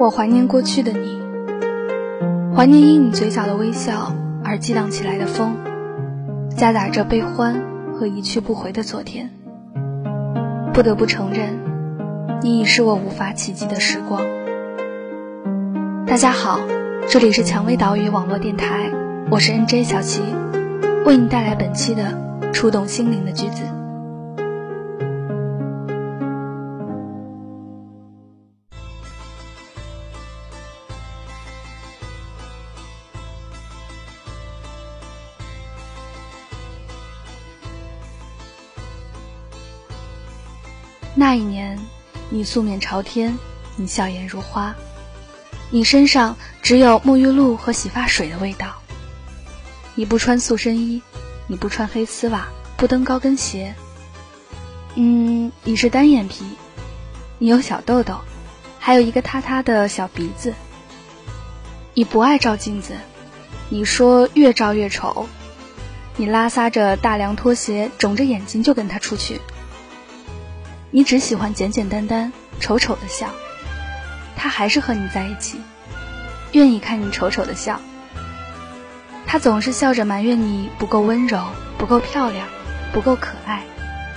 我怀念过去的你，怀念因你嘴角的微笑而激荡起来的风，夹杂着悲欢和一去不回的昨天。不得不承认，你已是我无法企及的时光。大家好，这里是蔷薇岛屿网络电台，我是 N J 小琪，为你带来本期的触动心灵的句子。素面朝天，你笑颜如花，你身上只有沐浴露和洗发水的味道。你不穿塑身衣，你不穿黑丝袜，不蹬高跟鞋。嗯，你是单眼皮，你有小痘痘，还有一个塌塌的小鼻子。你不爱照镜子，你说越照越丑。你拉撒着大凉拖鞋，肿着眼睛就跟他出去。你只喜欢简简单单、丑丑的笑，他还是和你在一起，愿意看你丑丑的笑。他总是笑着埋怨你不够温柔、不够漂亮、不够可爱，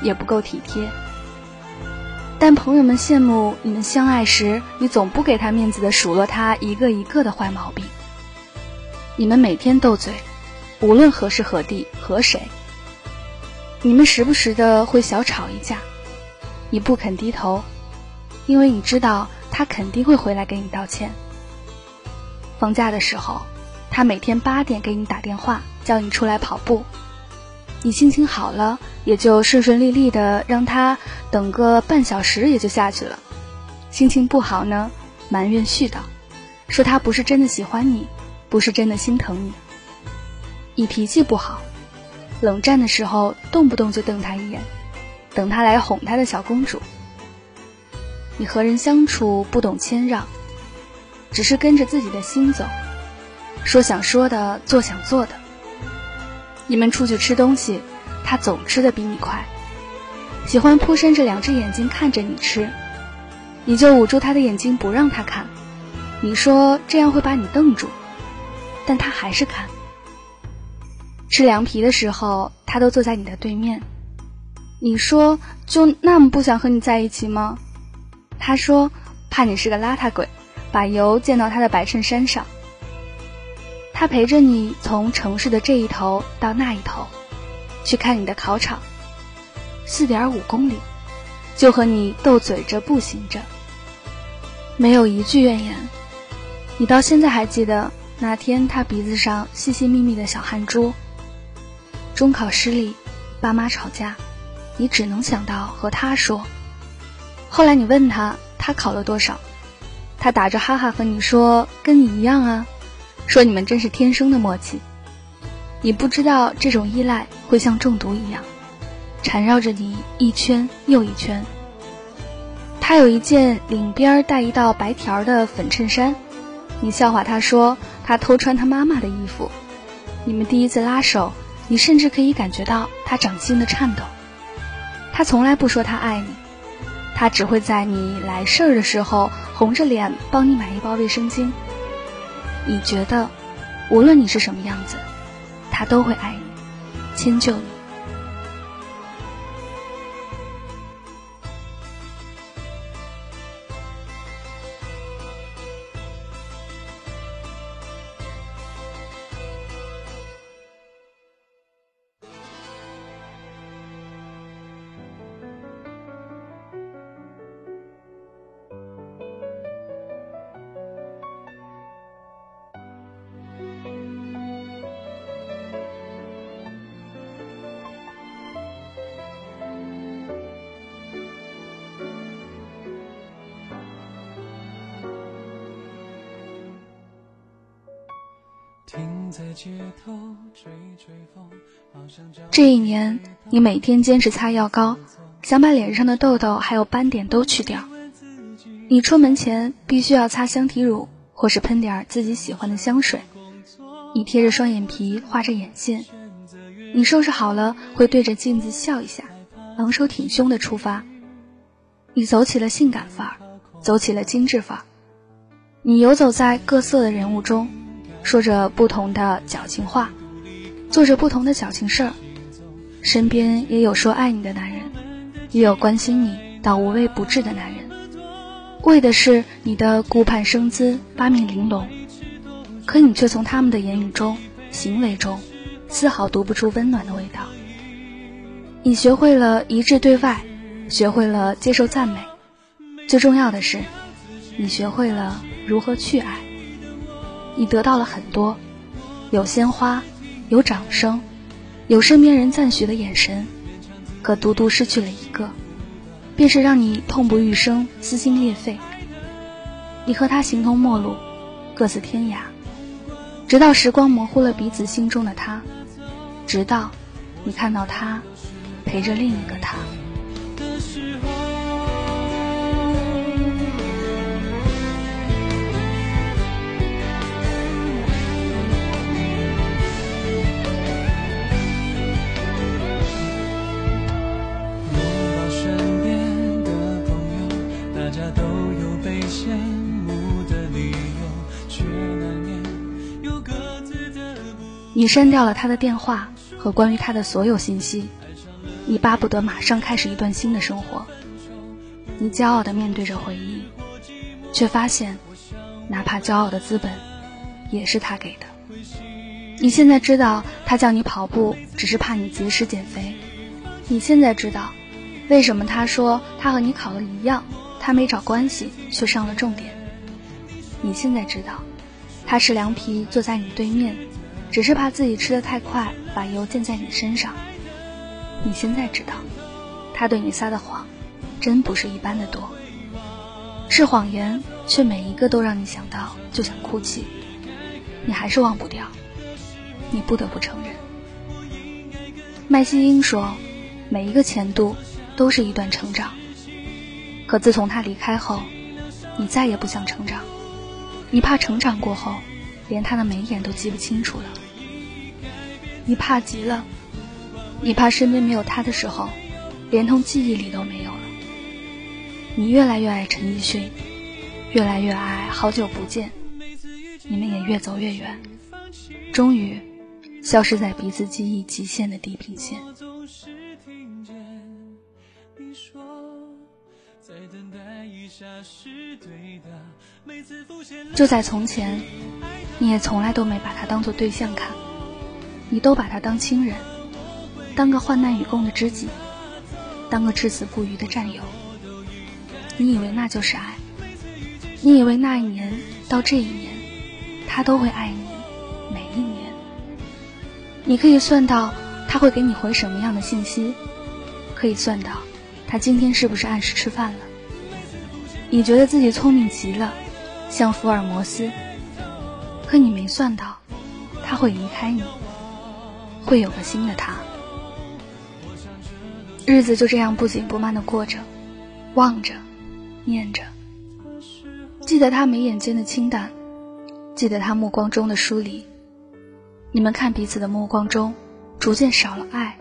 也不够体贴。但朋友们羡慕你们相爱时，你总不给他面子的数落他一个一个的坏毛病。你们每天斗嘴，无论何时何地和谁，你们时不时的会小吵一架。你不肯低头，因为你知道他肯定会回来给你道歉。放假的时候，他每天八点给你打电话，叫你出来跑步。你心情好了，也就顺顺利利的让他等个半小时，也就下去了。心情不好呢，埋怨絮叨，说他不是真的喜欢你，不是真的心疼你。你脾气不好，冷战的时候动不动就瞪他一眼。等他来哄他的小公主。你和人相处不懂谦让，只是跟着自己的心走，说想说的，做想做的。你们出去吃东西，他总吃的比你快，喜欢扑伸着两只眼睛看着你吃，你就捂住他的眼睛不让他看。你说这样会把你瞪住，但他还是看。吃凉皮的时候，他都坐在你的对面。你说就那么不想和你在一起吗？他说怕你是个邋遢鬼，把油溅到他的白衬衫上。他陪着你从城市的这一头到那一头，去看你的考场，四点五公里，就和你斗嘴着步行着，没有一句怨言。你到现在还记得那天他鼻子上细细密密的小汗珠。中考失利，爸妈吵架。你只能想到和他说。后来你问他，他考了多少？他打着哈哈和你说：“跟你一样啊。”说你们真是天生的默契。你不知道这种依赖会像中毒一样，缠绕着你一圈又一圈。他有一件领边带一道白条的粉衬衫，你笑话他说他偷穿他妈妈的衣服。你们第一次拉手，你甚至可以感觉到他掌心的颤抖。他从来不说他爱你，他只会在你来事儿的时候红着脸帮你买一包卫生巾。你觉得，无论你是什么样子，他都会爱你，迁就你。这一年，你每天坚持擦药膏，想把脸上的痘痘还有斑点都去掉。你出门前必须要擦香体乳，或是喷点自己喜欢的香水。你贴着双眼皮，画着眼线。你收拾好了，会对着镜子笑一下，昂首挺胸的出发。你走起了性感范儿，走起了精致范儿。你游走在各色的人物中，说着不同的矫情话，做着不同的矫情事儿。身边也有说爱你的男人，也有关心你到无微不至的男人，为的是你的顾盼生姿、八面玲珑。可你却从他们的言语中、行为中，丝毫读不出温暖的味道。你学会了一致对外，学会了接受赞美，最重要的是，你学会了。如何去爱？你得到了很多，有鲜花，有掌声，有身边人赞许的眼神，可独独失去了一个，便是让你痛不欲生、撕心裂肺。你和他形同陌路，各自天涯，直到时光模糊了彼此心中的他，直到你看到他陪着另一个他。你删掉了他的电话和关于他的所有信息，你巴不得马上开始一段新的生活。你骄傲地面对着回忆，却发现，哪怕骄傲的资本，也是他给的。你现在知道他叫你跑步只是怕你节食减肥，你现在知道，为什么他说他和你考了一样，他没找关系却上了重点。你现在知道，他是凉皮坐在你对面。只是怕自己吃的太快，把油溅在你身上。你现在知道，他对你撒的谎，真不是一般的多。是谎言，却每一个都让你想到就想哭泣。你还是忘不掉，你不得不承认。麦西英说，每一个前度都是一段成长。可自从他离开后，你再也不想成长。你怕成长过后，连他的眉眼都记不清楚了。你怕极了，你怕身边没有他的时候，连同记忆里都没有了。你越来越爱陈奕迅，越来越爱好久不见，你们也越走越远，终于消失在彼此记忆极限的地平线。就在从前，你也从来都没把他当做对象看。你都把他当亲人，当个患难与共的知己，当个至死不渝的战友。你以为那就是爱？你以为那一年到这一年，他都会爱你每一年？你可以算到他会给你回什么样的信息，可以算到他今天是不是按时吃饭了。你觉得自己聪明极了，像福尔摩斯，可你没算到他会离开你。会有个新的他，日子就这样不紧不慢的过着，望着，念着，记得他眉眼间的清淡，记得他目光中的疏离。你们看彼此的目光中，逐渐少了爱，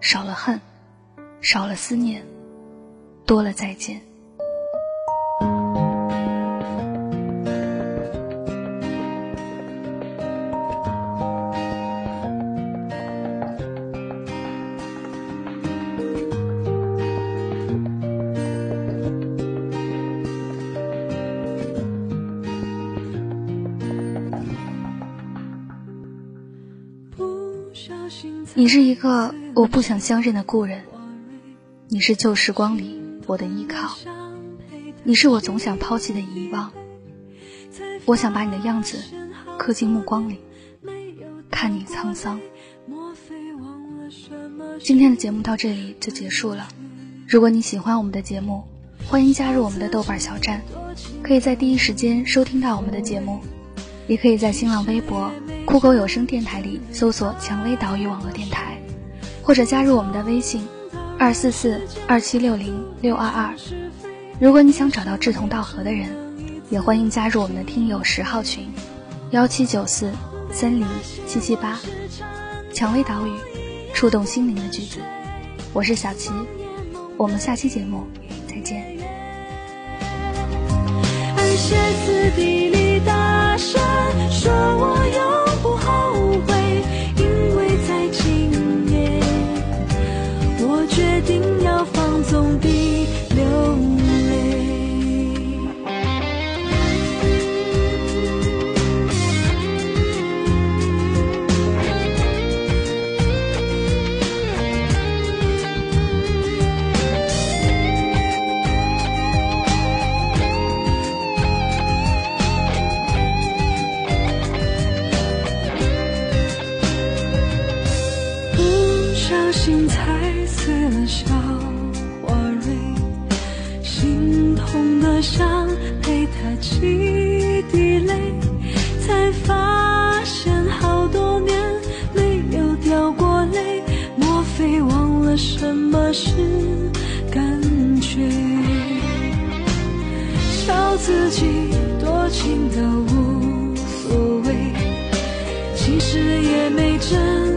少了恨，少了思念，多了再见。你是一个我不想相认的故人，你是旧时光里我的依靠，你是我总想抛弃的遗忘。我想把你的样子刻进目光里，看你沧桑。今天的节目到这里就结束了。如果你喜欢我们的节目，欢迎加入我们的豆瓣小站，可以在第一时间收听到我们的节目。也可以在新浪微博、酷狗有声电台里搜索“蔷薇岛屿网络电台”，或者加入我们的微信：二四四二七六零六二二。如果你想找到志同道合的人，也欢迎加入我们的听友十号群：幺七九四三零七七八。蔷薇岛屿，触动心灵的句子。我是小齐，我们下期节目再见。地里大声说，我永不后悔，因为在今夜，我决定要放纵心踩碎了小花蕊，心痛的想陪它几滴泪，才发现好多年没有掉过泪，莫非忘了什么是感觉？笑自己多情的无所谓。其实也没真